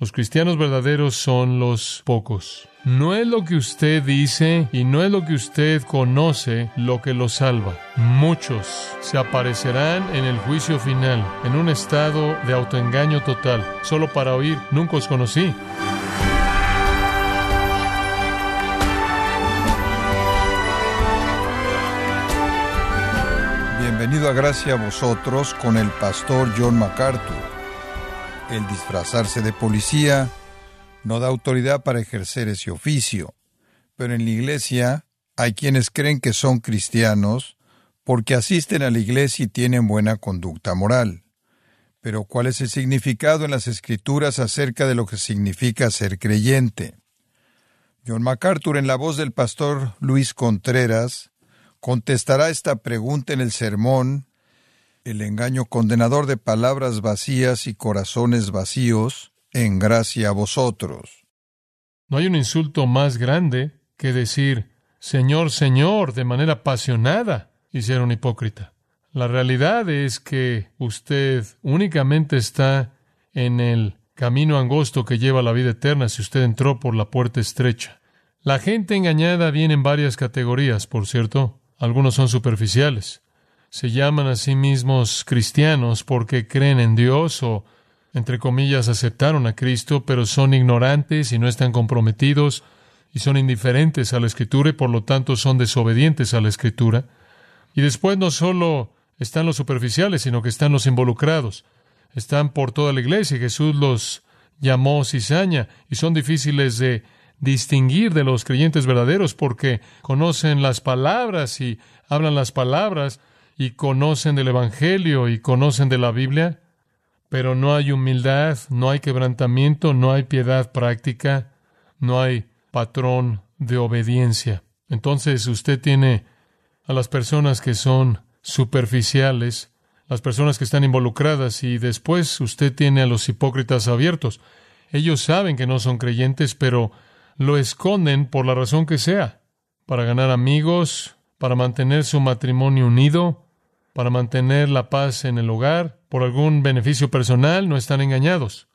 Los cristianos verdaderos son los pocos. No es lo que usted dice y no es lo que usted conoce lo que lo salva. Muchos se aparecerán en el juicio final en un estado de autoengaño total, solo para oír, nunca os conocí. Bienvenido a Gracia a vosotros con el pastor John MacArthur. El disfrazarse de policía no da autoridad para ejercer ese oficio, pero en la iglesia hay quienes creen que son cristianos porque asisten a la iglesia y tienen buena conducta moral. Pero ¿cuál es el significado en las escrituras acerca de lo que significa ser creyente? John MacArthur, en la voz del pastor Luis Contreras, contestará esta pregunta en el sermón el engaño condenador de palabras vacías y corazones vacíos, en gracia a vosotros. No hay un insulto más grande que decir Señor, Señor de manera apasionada y hipócrita. La realidad es que usted únicamente está en el camino angosto que lleva a la vida eterna si usted entró por la puerta estrecha. La gente engañada viene en varias categorías, por cierto. Algunos son superficiales se llaman a sí mismos cristianos porque creen en Dios o, entre comillas, aceptaron a Cristo, pero son ignorantes y no están comprometidos y son indiferentes a la Escritura y por lo tanto son desobedientes a la Escritura. Y después no solo están los superficiales, sino que están los involucrados. Están por toda la iglesia. Jesús los llamó cizaña y son difíciles de distinguir de los creyentes verdaderos porque conocen las palabras y hablan las palabras, y conocen del Evangelio y conocen de la Biblia, pero no hay humildad, no hay quebrantamiento, no hay piedad práctica, no hay patrón de obediencia. Entonces usted tiene a las personas que son superficiales, las personas que están involucradas y después usted tiene a los hipócritas abiertos. Ellos saben que no son creyentes, pero lo esconden por la razón que sea, para ganar amigos, para mantener su matrimonio unido, para mantener la paz en el hogar, por algún beneficio personal, no están engañados.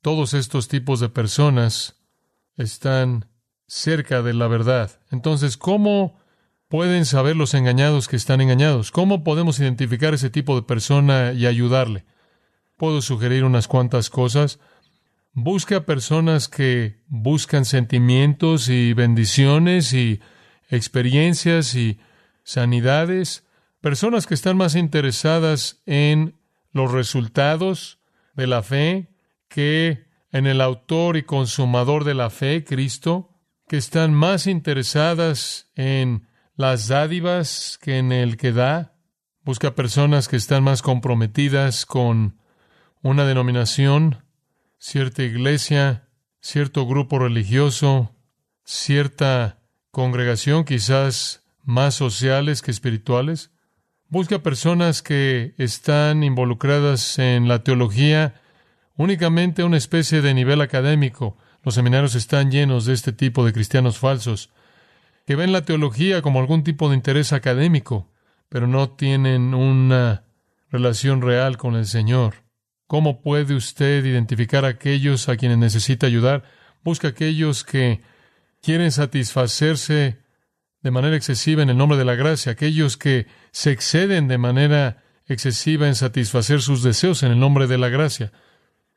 Todos estos tipos de personas están cerca de la verdad. Entonces, ¿cómo pueden saber los engañados que están engañados? ¿Cómo podemos identificar ese tipo de persona y ayudarle? Puedo sugerir unas cuantas cosas. Busque a personas que buscan sentimientos y bendiciones y experiencias y sanidades Personas que están más interesadas en los resultados de la fe que en el autor y consumador de la fe, Cristo, que están más interesadas en las dádivas que en el que da. Busca personas que están más comprometidas con una denominación, cierta iglesia, cierto grupo religioso, cierta congregación, quizás más sociales que espirituales. Busca personas que están involucradas en la teología únicamente a una especie de nivel académico. Los seminarios están llenos de este tipo de cristianos falsos, que ven la teología como algún tipo de interés académico, pero no tienen una relación real con el Señor. ¿Cómo puede usted identificar a aquellos a quienes necesita ayudar? Busca aquellos que quieren satisfacerse de manera excesiva en el nombre de la gracia, aquellos que se exceden de manera excesiva en satisfacer sus deseos en el nombre de la gracia,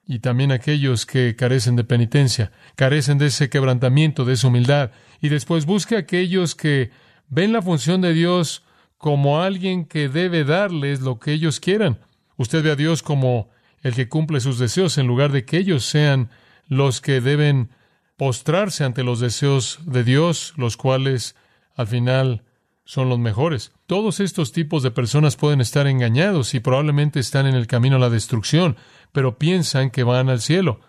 y también aquellos que carecen de penitencia, carecen de ese quebrantamiento, de esa humildad, y después busque aquellos que ven la función de Dios como alguien que debe darles lo que ellos quieran. Usted ve a Dios como el que cumple sus deseos en lugar de que ellos sean los que deben postrarse ante los deseos de Dios, los cuales al final son los mejores. Todos estos tipos de personas pueden estar engañados y probablemente están en el camino a la destrucción, pero piensan que van al cielo.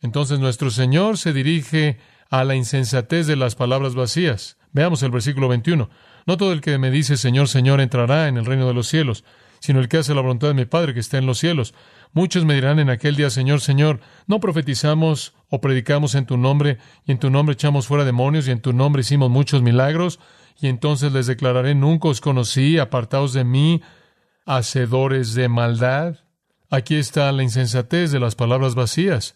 Entonces nuestro Señor se dirige a la insensatez de las palabras vacías. Veamos el versículo 21. No todo el que me dice Señor, Señor entrará en el reino de los cielos, sino el que hace la voluntad de mi Padre que está en los cielos. Muchos me dirán en aquel día, Señor, Señor, ¿no profetizamos o predicamos en tu nombre, y en tu nombre echamos fuera demonios, y en tu nombre hicimos muchos milagros? Y entonces les declararé, nunca os conocí, apartaos de mí, hacedores de maldad. Aquí está la insensatez de las palabras vacías.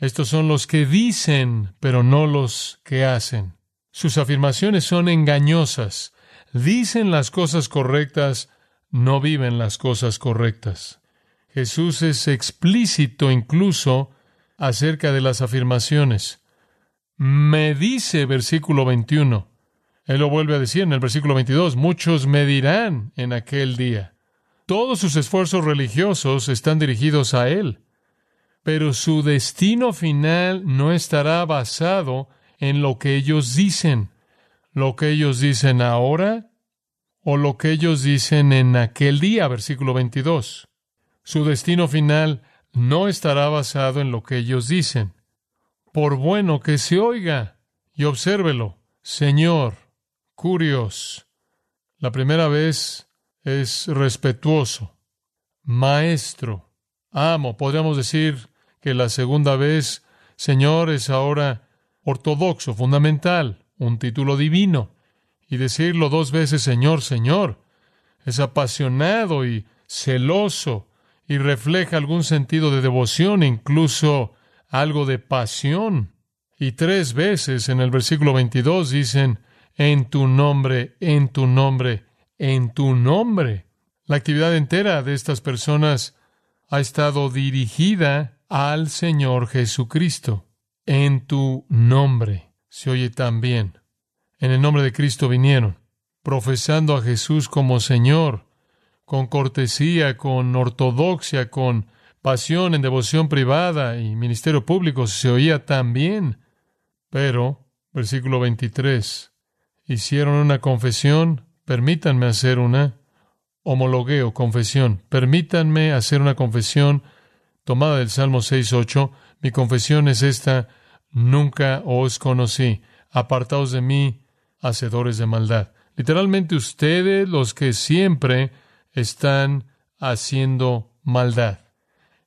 Estos son los que dicen, pero no los que hacen. Sus afirmaciones son engañosas. Dicen las cosas correctas, no viven las cosas correctas. Jesús es explícito incluso acerca de las afirmaciones. Me dice, versículo 21. Él lo vuelve a decir en el versículo 22, muchos me dirán en aquel día. Todos sus esfuerzos religiosos están dirigidos a Él, pero su destino final no estará basado en lo que ellos dicen, lo que ellos dicen ahora o lo que ellos dicen en aquel día, versículo 22. Su destino final no estará basado en lo que ellos dicen. Por bueno que se oiga y obsérvelo, Señor, curios. La primera vez es respetuoso, maestro, amo. Podríamos decir que la segunda vez, Señor, es ahora ortodoxo, fundamental, un título divino. Y decirlo dos veces, Señor, Señor, es apasionado y celoso y refleja algún sentido de devoción, incluso algo de pasión. Y tres veces en el versículo 22 dicen, en tu nombre, en tu nombre, en tu nombre. La actividad entera de estas personas ha estado dirigida al Señor Jesucristo. En tu nombre. Se oye también. En el nombre de Cristo vinieron, profesando a Jesús como Señor, con cortesía, con ortodoxia, con pasión en devoción privada y ministerio público, se oía también. Pero, versículo 23, hicieron una confesión, permítanme hacer una homologueo, confesión, permítanme hacer una confesión tomada del Salmo 6.8, mi confesión es esta, nunca os conocí, apartaos de mí, hacedores de maldad. Literalmente ustedes los que siempre están haciendo maldad.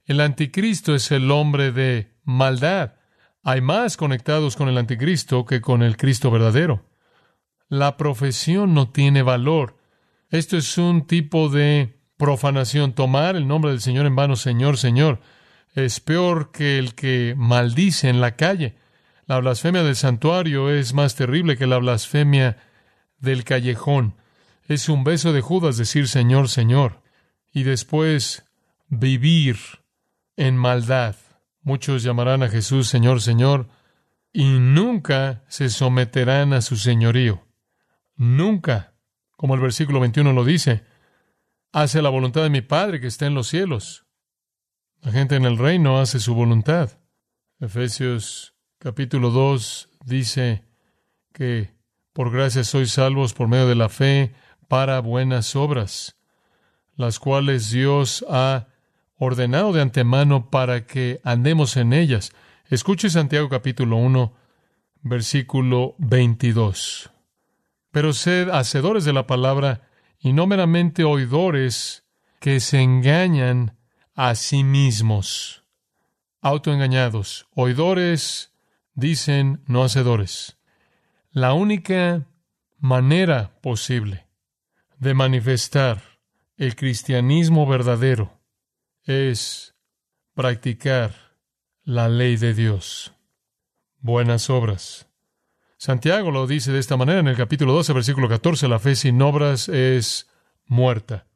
El anticristo es el hombre de maldad. Hay más conectados con el anticristo que con el Cristo verdadero. La profesión no tiene valor. Esto es un tipo de profanación. Tomar el nombre del Señor en vano, Señor, Señor, es peor que el que maldice en la calle. La blasfemia del santuario es más terrible que la blasfemia del callejón. Es un beso de Judas decir Señor, Señor. Y después vivir en maldad. Muchos llamarán a Jesús Señor, Señor, y nunca se someterán a su señorío. Nunca, como el versículo 21 lo dice, hace la voluntad de mi Padre que está en los cielos. La gente en el reino hace su voluntad. Efesios capítulo 2 dice que por gracia sois salvos por medio de la fe para buenas obras, las cuales Dios ha ordenado de antemano para que andemos en ellas. Escuche Santiago capítulo 1, versículo 22. Pero sed hacedores de la palabra y no meramente oidores que se engañan a sí mismos. Autoengañados, oidores, dicen no hacedores. La única manera posible de manifestar el cristianismo verdadero es practicar la ley de Dios. Buenas obras. Santiago lo dice de esta manera en el capítulo 12, versículo 14, la fe sin obras es muerta.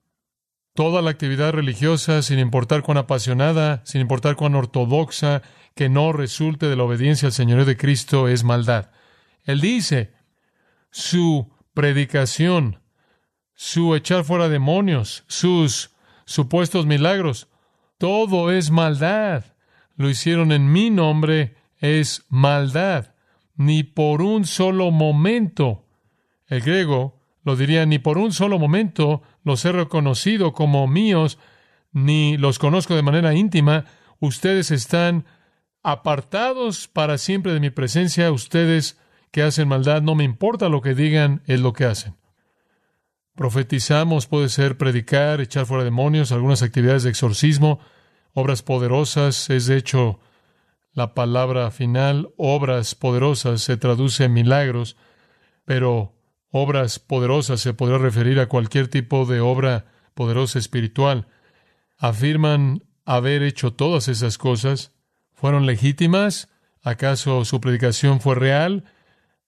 Toda la actividad religiosa, sin importar cuán apasionada, sin importar cuán ortodoxa, que no resulte de la obediencia al Señor de Cristo, es maldad. Él dice, su predicación, su echar fuera demonios, sus supuestos milagros, todo es maldad. Lo hicieron en mi nombre, es maldad. Ni por un solo momento. El griego lo diría, ni por un solo momento los he reconocido como míos, ni los conozco de manera íntima. Ustedes están apartados para siempre de mi presencia. Ustedes que hacen maldad, no me importa lo que digan, es lo que hacen. Profetizamos, puede ser predicar, echar fuera demonios, algunas actividades de exorcismo, obras poderosas, es de hecho la palabra final, obras poderosas, se traduce en milagros, pero obras poderosas se podrá referir a cualquier tipo de obra poderosa espiritual. Afirman haber hecho todas esas cosas, ¿Fueron legítimas? ¿Acaso su predicación fue real?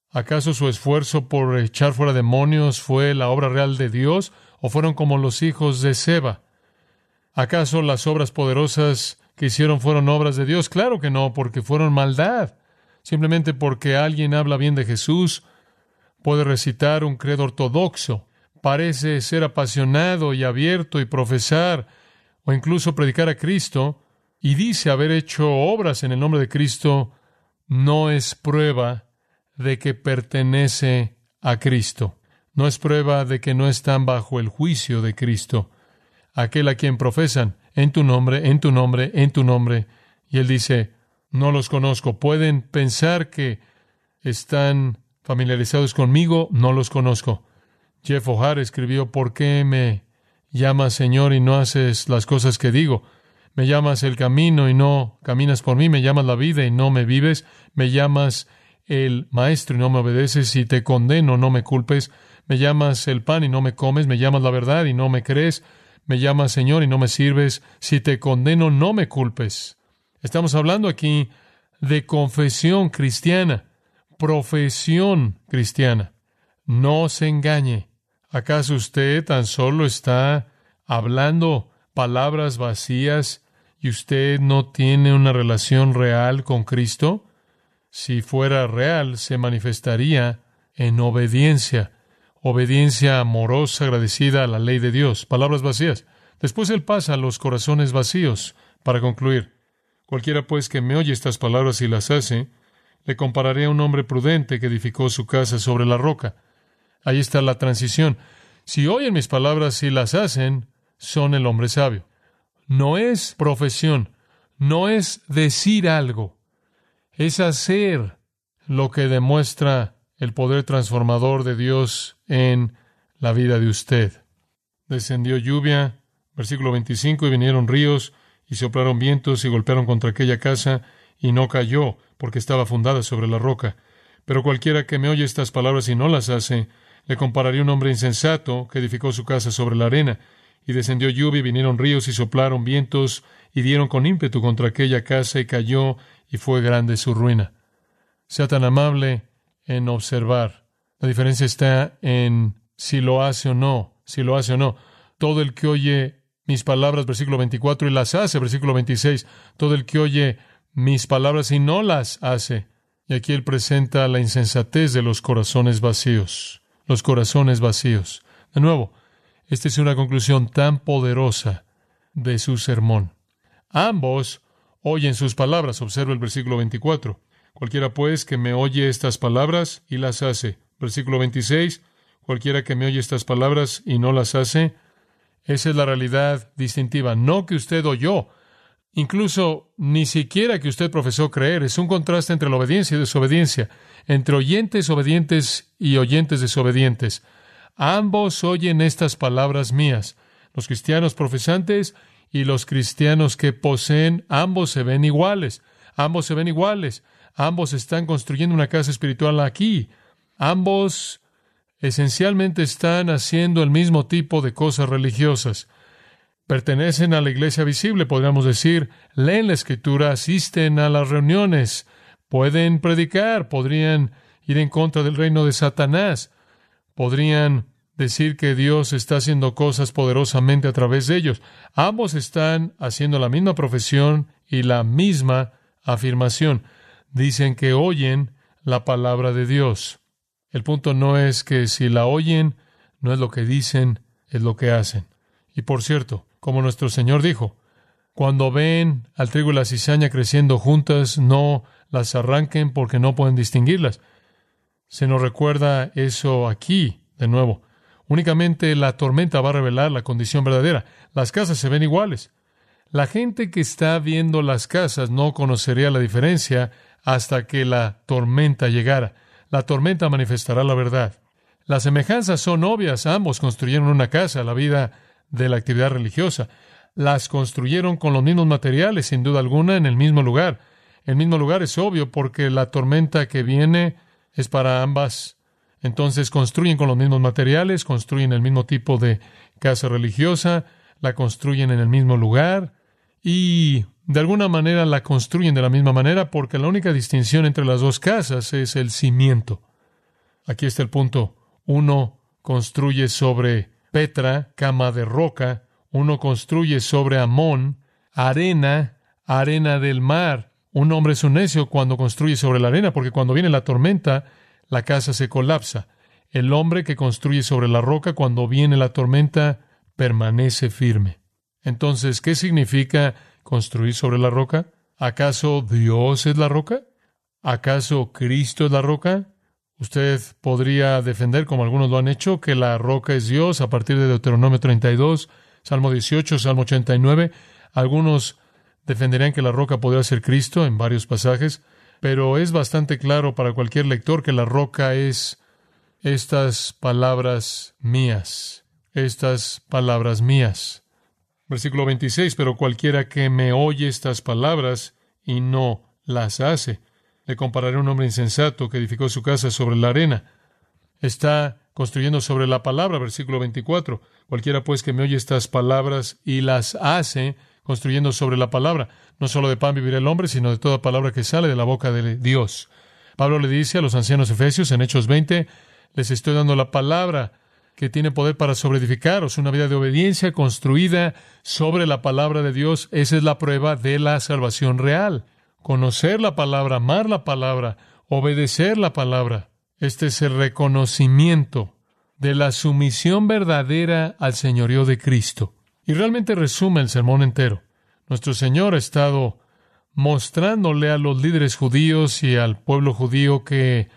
¿Acaso su esfuerzo por echar fuera demonios fue la obra real de Dios? ¿O fueron como los hijos de Seba? ¿Acaso las obras poderosas que hicieron fueron obras de Dios? Claro que no, porque fueron maldad. Simplemente porque alguien habla bien de Jesús, puede recitar un credo ortodoxo, parece ser apasionado y abierto y profesar o incluso predicar a Cristo y dice haber hecho obras en el nombre de Cristo, no es prueba de que pertenece a Cristo. No es prueba de que no están bajo el juicio de Cristo. Aquel a quien profesan en tu nombre, en tu nombre, en tu nombre. Y él dice, no los conozco. Pueden pensar que están familiarizados conmigo, no los conozco. Jeff O'Hare escribió, ¿por qué me llamas Señor y no haces las cosas que digo? Me llamas el camino y no caminas por mí, me llamas la vida y no me vives, me llamas el maestro y no me obedeces, si te condeno no me culpes, me llamas el pan y no me comes, me llamas la verdad y no me crees, me llamas Señor y no me sirves, si te condeno no me culpes. Estamos hablando aquí de confesión cristiana, profesión cristiana. No se engañe. ¿Acaso usted tan solo está hablando palabras vacías y usted no tiene una relación real con Cristo? Si fuera real, se manifestaría en obediencia, obediencia amorosa, agradecida a la ley de Dios. Palabras vacías. Después él pasa a los corazones vacíos para concluir. Cualquiera pues que me oye estas palabras y las hace, le compararé a un hombre prudente que edificó su casa sobre la roca. Ahí está la transición. Si oyen mis palabras y las hacen, son el hombre sabio. No es profesión, no es decir algo, es hacer lo que demuestra el poder transformador de Dios en la vida de usted. Descendió lluvia, versículo 25, y vinieron ríos, y soplaron vientos, y golpearon contra aquella casa, y no cayó, porque estaba fundada sobre la roca. Pero cualquiera que me oye estas palabras y no las hace, le compararía un hombre insensato que edificó su casa sobre la arena, y descendió lluvia, y vinieron ríos, y soplaron vientos, y dieron con ímpetu contra aquella casa, y cayó, y fue grande su ruina. Sea tan amable en observar. La diferencia está en si lo hace o no, si lo hace o no. Todo el que oye mis palabras, versículo 24, y las hace, versículo 26, todo el que oye mis palabras y no las hace. Y aquí él presenta la insensatez de los corazones vacíos, los corazones vacíos. De nuevo, esta es una conclusión tan poderosa de su sermón. Ambos oyen sus palabras, observa el versículo 24. Cualquiera pues que me oye estas palabras y las hace. Versículo 26. Cualquiera que me oye estas palabras y no las hace. Esa es la realidad distintiva. No que usted oyó, incluso ni siquiera que usted profesó creer. Es un contraste entre la obediencia y desobediencia, entre oyentes obedientes y oyentes desobedientes. Ambos oyen estas palabras mías. Los cristianos profesantes y los cristianos que poseen, ambos se ven iguales. Ambos se ven iguales. Ambos están construyendo una casa espiritual aquí. Ambos esencialmente están haciendo el mismo tipo de cosas religiosas. Pertenecen a la iglesia visible, podríamos decir, leen la escritura, asisten a las reuniones, pueden predicar, podrían ir en contra del reino de Satanás, podrían decir que Dios está haciendo cosas poderosamente a través de ellos. Ambos están haciendo la misma profesión y la misma afirmación. Dicen que oyen la palabra de Dios. El punto no es que si la oyen, no es lo que dicen, es lo que hacen. Y por cierto, como nuestro Señor dijo, cuando ven al trigo y la cizaña creciendo juntas, no las arranquen porque no pueden distinguirlas. Se nos recuerda eso aquí, de nuevo. Únicamente la tormenta va a revelar la condición verdadera. Las casas se ven iguales. La gente que está viendo las casas no conocería la diferencia hasta que la tormenta llegara. La tormenta manifestará la verdad. Las semejanzas son obvias. Ambos construyeron una casa, la vida de la actividad religiosa. Las construyeron con los mismos materiales, sin duda alguna, en el mismo lugar. El mismo lugar es obvio porque la tormenta que viene es para ambas entonces construyen con los mismos materiales, construyen el mismo tipo de casa religiosa, la construyen en el mismo lugar y de alguna manera la construyen de la misma manera porque la única distinción entre las dos casas es el cimiento. Aquí está el punto. Uno construye sobre Petra, cama de roca, uno construye sobre Amón, arena, arena del mar. Un hombre es un necio cuando construye sobre la arena, porque cuando viene la tormenta, la casa se colapsa. El hombre que construye sobre la roca, cuando viene la tormenta, permanece firme. Entonces, ¿qué significa construir sobre la roca? ¿Acaso Dios es la roca? ¿Acaso Cristo es la roca? Usted podría defender, como algunos lo han hecho, que la roca es Dios a partir de Deuteronomio 32, Salmo 18, Salmo 89. Algunos defenderían que la roca podría ser Cristo en varios pasajes, pero es bastante claro para cualquier lector que la roca es estas palabras mías, estas palabras mías. Versículo 26, pero cualquiera que me oye estas palabras y no las hace, le compararé a un hombre insensato que edificó su casa sobre la arena. Está construyendo sobre la palabra, versículo 24. Cualquiera pues que me oye estas palabras y las hace, construyendo sobre la palabra. No solo de pan vivirá el hombre, sino de toda palabra que sale de la boca de Dios. Pablo le dice a los ancianos efesios en Hechos 20, les estoy dando la palabra que tiene poder para sobreedificaros, una vida de obediencia construida sobre la palabra de Dios. Esa es la prueba de la salvación real. Conocer la palabra, amar la palabra, obedecer la palabra. Este es el reconocimiento de la sumisión verdadera al señorío de Cristo. Y realmente resume el sermón entero. Nuestro Señor ha estado mostrándole a los líderes judíos y al pueblo judío que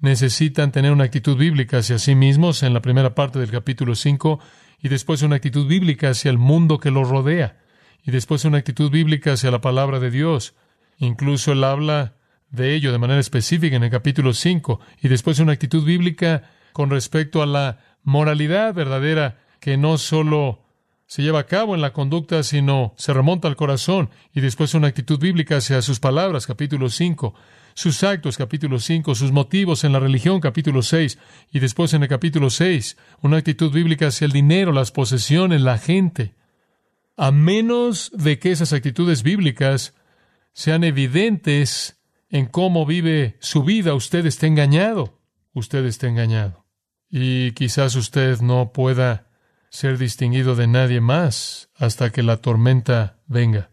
necesitan tener una actitud bíblica hacia sí mismos en la primera parte del capítulo 5 y después una actitud bíblica hacia el mundo que los rodea y después una actitud bíblica hacia la palabra de Dios. Incluso él habla de ello de manera específica en el capítulo 5 y después una actitud bíblica con respecto a la moralidad verdadera que no solo se lleva a cabo en la conducta, sino se remonta al corazón y después una actitud bíblica hacia sus palabras, capítulo 5, sus actos, capítulo 5, sus motivos en la religión, capítulo 6, y después en el capítulo 6, una actitud bíblica hacia el dinero, las posesiones, la gente. A menos de que esas actitudes bíblicas sean evidentes en cómo vive su vida, usted está engañado, usted está engañado. Y quizás usted no pueda ser distinguido de nadie más hasta que la tormenta venga.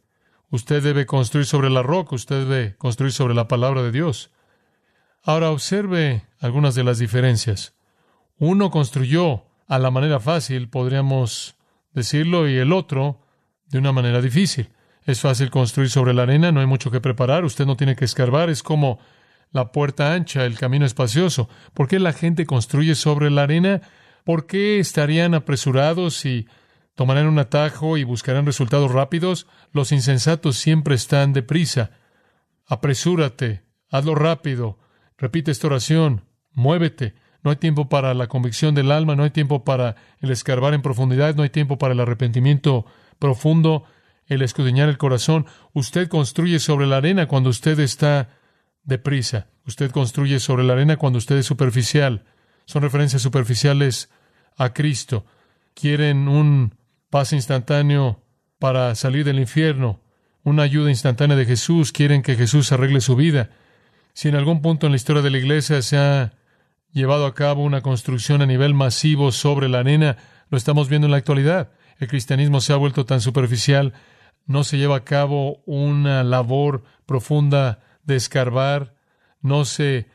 Usted debe construir sobre la roca, usted debe construir sobre la palabra de Dios. Ahora observe algunas de las diferencias. Uno construyó a la manera fácil, podríamos decirlo, y el otro de una manera difícil. Es fácil construir sobre la arena, no hay mucho que preparar, usted no tiene que escarbar, es como la puerta ancha, el camino espacioso. ¿Por qué la gente construye sobre la arena? ¿Por qué estarían apresurados y tomarán un atajo y buscarán resultados rápidos? Los insensatos siempre están deprisa. Apresúrate, hazlo rápido, repite esta oración, muévete. No hay tiempo para la convicción del alma, no hay tiempo para el escarbar en profundidad, no hay tiempo para el arrepentimiento profundo, el escudriñar el corazón. Usted construye sobre la arena cuando usted está deprisa. Usted construye sobre la arena cuando usted es superficial. Son referencias superficiales a Cristo. Quieren un paz instantáneo para salir del infierno, una ayuda instantánea de Jesús. Quieren que Jesús arregle su vida. Si en algún punto en la historia de la iglesia se ha llevado a cabo una construcción a nivel masivo sobre la arena, lo estamos viendo en la actualidad. El cristianismo se ha vuelto tan superficial, no se lleva a cabo una labor profunda de escarbar, no se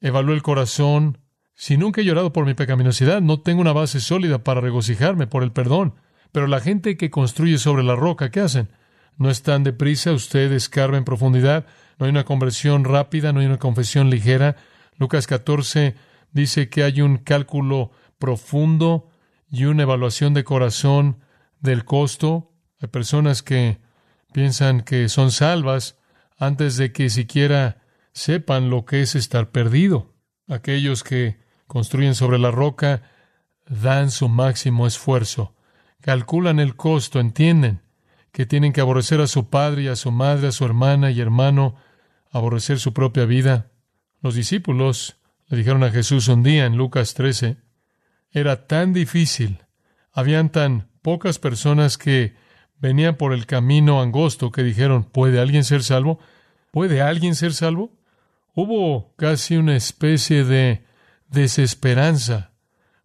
evalúa el corazón, si nunca he llorado por mi pecaminosidad, no tengo una base sólida para regocijarme por el perdón. Pero la gente que construye sobre la roca, ¿qué hacen? No están deprisa, usted escarba en profundidad, no hay una conversión rápida, no hay una confesión ligera. Lucas 14 dice que hay un cálculo profundo y una evaluación de corazón del costo. Hay personas que piensan que son salvas antes de que siquiera sepan lo que es estar perdido. Aquellos que construyen sobre la roca, dan su máximo esfuerzo, calculan el costo, entienden que tienen que aborrecer a su padre y a su madre, a su hermana y hermano, aborrecer su propia vida. Los discípulos le dijeron a Jesús un día en Lucas 13, era tan difícil, habían tan pocas personas que venían por el camino angosto que dijeron, ¿puede alguien ser salvo? ¿Puede alguien ser salvo? Hubo casi una especie de desesperanza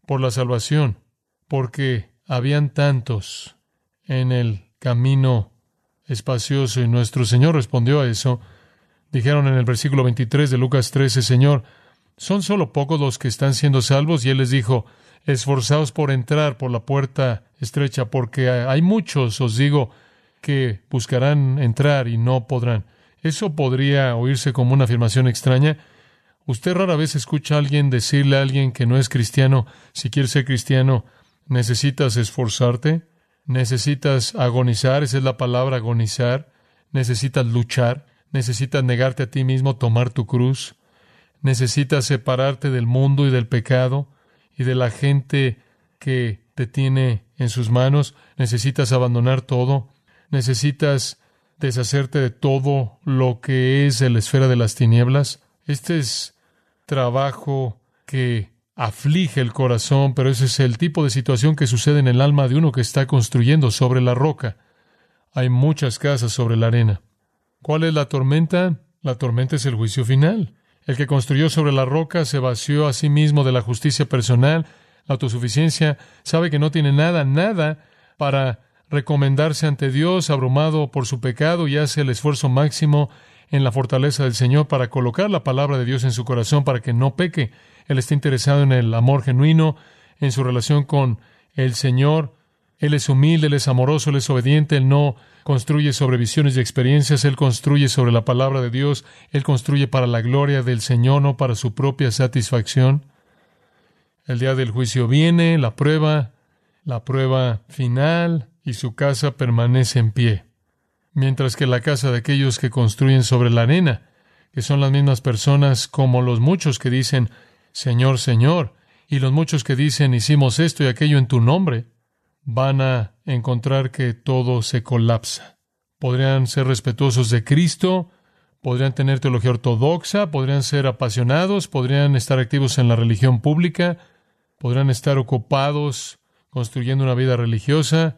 por la salvación, porque habían tantos en el camino espacioso y nuestro Señor respondió a eso. Dijeron en el versículo 23 de Lucas 13, Señor, son solo pocos los que están siendo salvos y Él les dijo, esforzaos por entrar por la puerta estrecha, porque hay muchos, os digo, que buscarán entrar y no podrán. Eso podría oírse como una afirmación extraña. Usted rara vez escucha a alguien decirle a alguien que no es cristiano, si quieres ser cristiano, necesitas esforzarte, necesitas agonizar, esa es la palabra agonizar, necesitas luchar, necesitas negarte a ti mismo, tomar tu cruz, necesitas separarte del mundo y del pecado y de la gente que te tiene en sus manos, necesitas abandonar todo, necesitas deshacerte de todo lo que es la esfera de las tinieblas. Este es trabajo que aflige el corazón, pero ese es el tipo de situación que sucede en el alma de uno que está construyendo sobre la roca. Hay muchas casas sobre la arena. ¿Cuál es la tormenta? La tormenta es el juicio final. El que construyó sobre la roca se vació a sí mismo de la justicia personal, la autosuficiencia, sabe que no tiene nada, nada para recomendarse ante Dios, abrumado por su pecado, y hace el esfuerzo máximo en la fortaleza del Señor para colocar la palabra de Dios en su corazón para que no peque. Él está interesado en el amor genuino, en su relación con el Señor. Él es humilde, Él es amoroso, Él es obediente, Él no construye sobre visiones y experiencias, Él construye sobre la palabra de Dios, Él construye para la gloria del Señor, no para su propia satisfacción. El día del juicio viene, la prueba, la prueba final, y su casa permanece en pie, mientras que la casa de aquellos que construyen sobre la arena, que son las mismas personas como los muchos que dicen, Señor, Señor, y los muchos que dicen, hicimos esto y aquello en tu nombre, van a encontrar que todo se colapsa. Podrían ser respetuosos de Cristo, podrían tener teología ortodoxa, podrían ser apasionados, podrían estar activos en la religión pública, podrían estar ocupados construyendo una vida religiosa,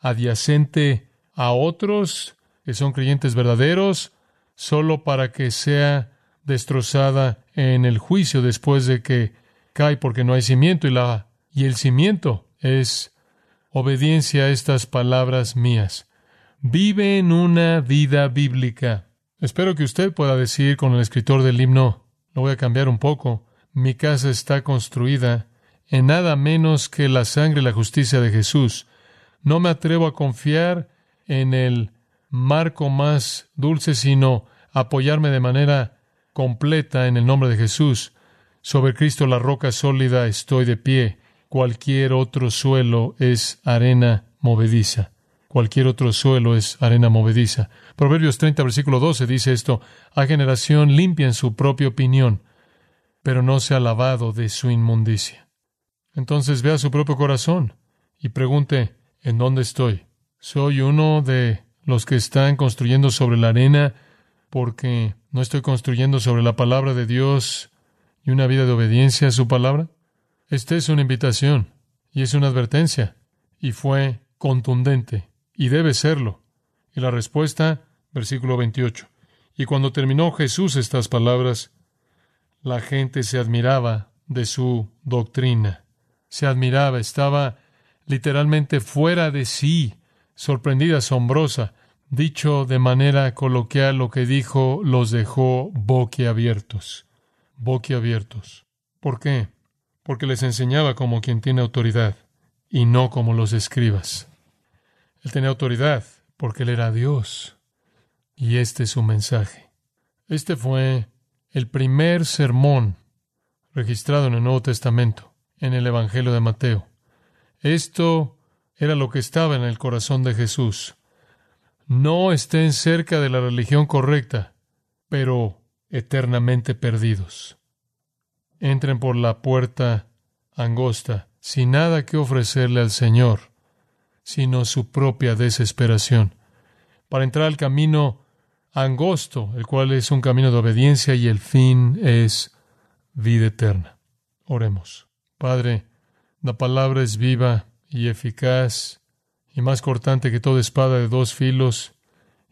adyacente a otros que son creyentes verdaderos, solo para que sea destrozada en el juicio después de que cae porque no hay cimiento y la y el cimiento es obediencia a estas palabras mías. Vive en una vida bíblica. Espero que usted pueda decir con el escritor del himno, lo voy a cambiar un poco, mi casa está construida en nada menos que la sangre y la justicia de Jesús. No me atrevo a confiar en el marco más dulce, sino apoyarme de manera completa en el nombre de Jesús. Sobre Cristo la roca sólida estoy de pie. Cualquier otro suelo es arena movediza. Cualquier otro suelo es arena movediza. Proverbios 30, versículo 12 dice esto, a generación limpia en su propia opinión, pero no se ha lavado de su inmundicia. Entonces vea su propio corazón y pregunte, ¿En dónde estoy? ¿Soy uno de los que están construyendo sobre la arena porque no estoy construyendo sobre la palabra de Dios y una vida de obediencia a su palabra? Esta es una invitación y es una advertencia y fue contundente y debe serlo. Y la respuesta, versículo 28. Y cuando terminó Jesús estas palabras, la gente se admiraba de su doctrina. Se admiraba, estaba literalmente fuera de sí, sorprendida, asombrosa. Dicho de manera coloquial, lo que dijo los dejó boquiabiertos. Boquiabiertos. ¿Por qué? Porque les enseñaba como quien tiene autoridad y no como los escribas. Él tenía autoridad porque él era Dios. Y este es su mensaje. Este fue el primer sermón registrado en el Nuevo Testamento, en el Evangelio de Mateo. Esto era lo que estaba en el corazón de Jesús. No estén cerca de la religión correcta, pero eternamente perdidos. Entren por la puerta angosta, sin nada que ofrecerle al Señor, sino su propia desesperación, para entrar al camino angosto, el cual es un camino de obediencia y el fin es vida eterna. Oremos. Padre, la palabra es viva y eficaz y más cortante que toda espada de dos filos,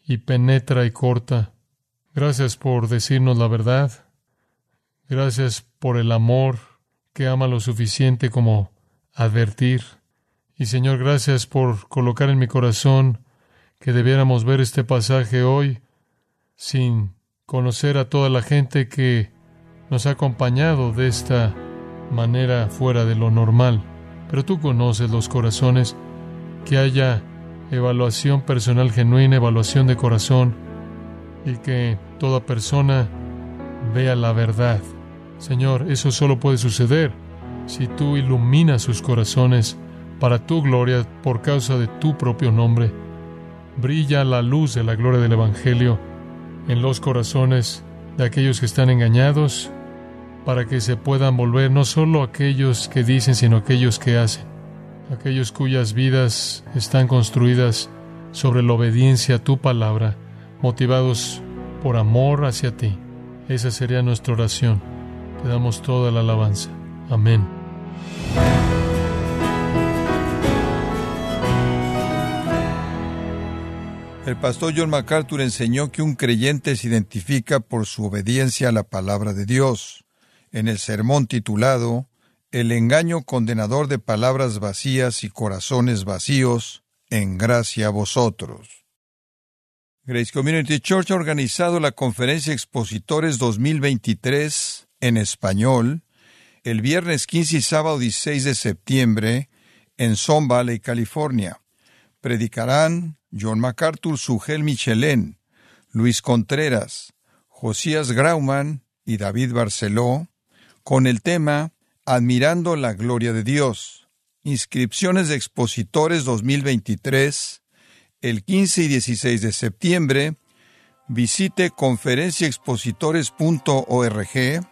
y penetra y corta. Gracias por decirnos la verdad. Gracias por el amor que ama lo suficiente como advertir. Y Señor, gracias por colocar en mi corazón que debiéramos ver este pasaje hoy sin conocer a toda la gente que nos ha acompañado de esta manera fuera de lo normal. Pero tú conoces los corazones, que haya evaluación personal genuina, evaluación de corazón, y que toda persona vea la verdad. Señor, eso solo puede suceder si tú iluminas sus corazones para tu gloria por causa de tu propio nombre. Brilla la luz de la gloria del Evangelio en los corazones de aquellos que están engañados, para que se puedan volver no solo aquellos que dicen, sino aquellos que hacen, aquellos cuyas vidas están construidas sobre la obediencia a tu palabra, motivados por amor hacia ti. Esa sería nuestra oración. Te damos toda la alabanza. Amén. El pastor John MacArthur enseñó que un creyente se identifica por su obediencia a la palabra de Dios. En el sermón titulado El engaño condenador de palabras vacías y corazones vacíos, en gracia a vosotros. Grace Community Church ha organizado la conferencia Expositores 2023 en español el viernes 15 y sábado 16 de septiembre en Son California. Predicarán John MacArthur, Sugel Michelén, Luis Contreras, Josías Grauman y David Barceló, con el tema Admirando la Gloria de Dios. Inscripciones de expositores 2023, el 15 y 16 de septiembre. Visite conferenciaexpositores.org,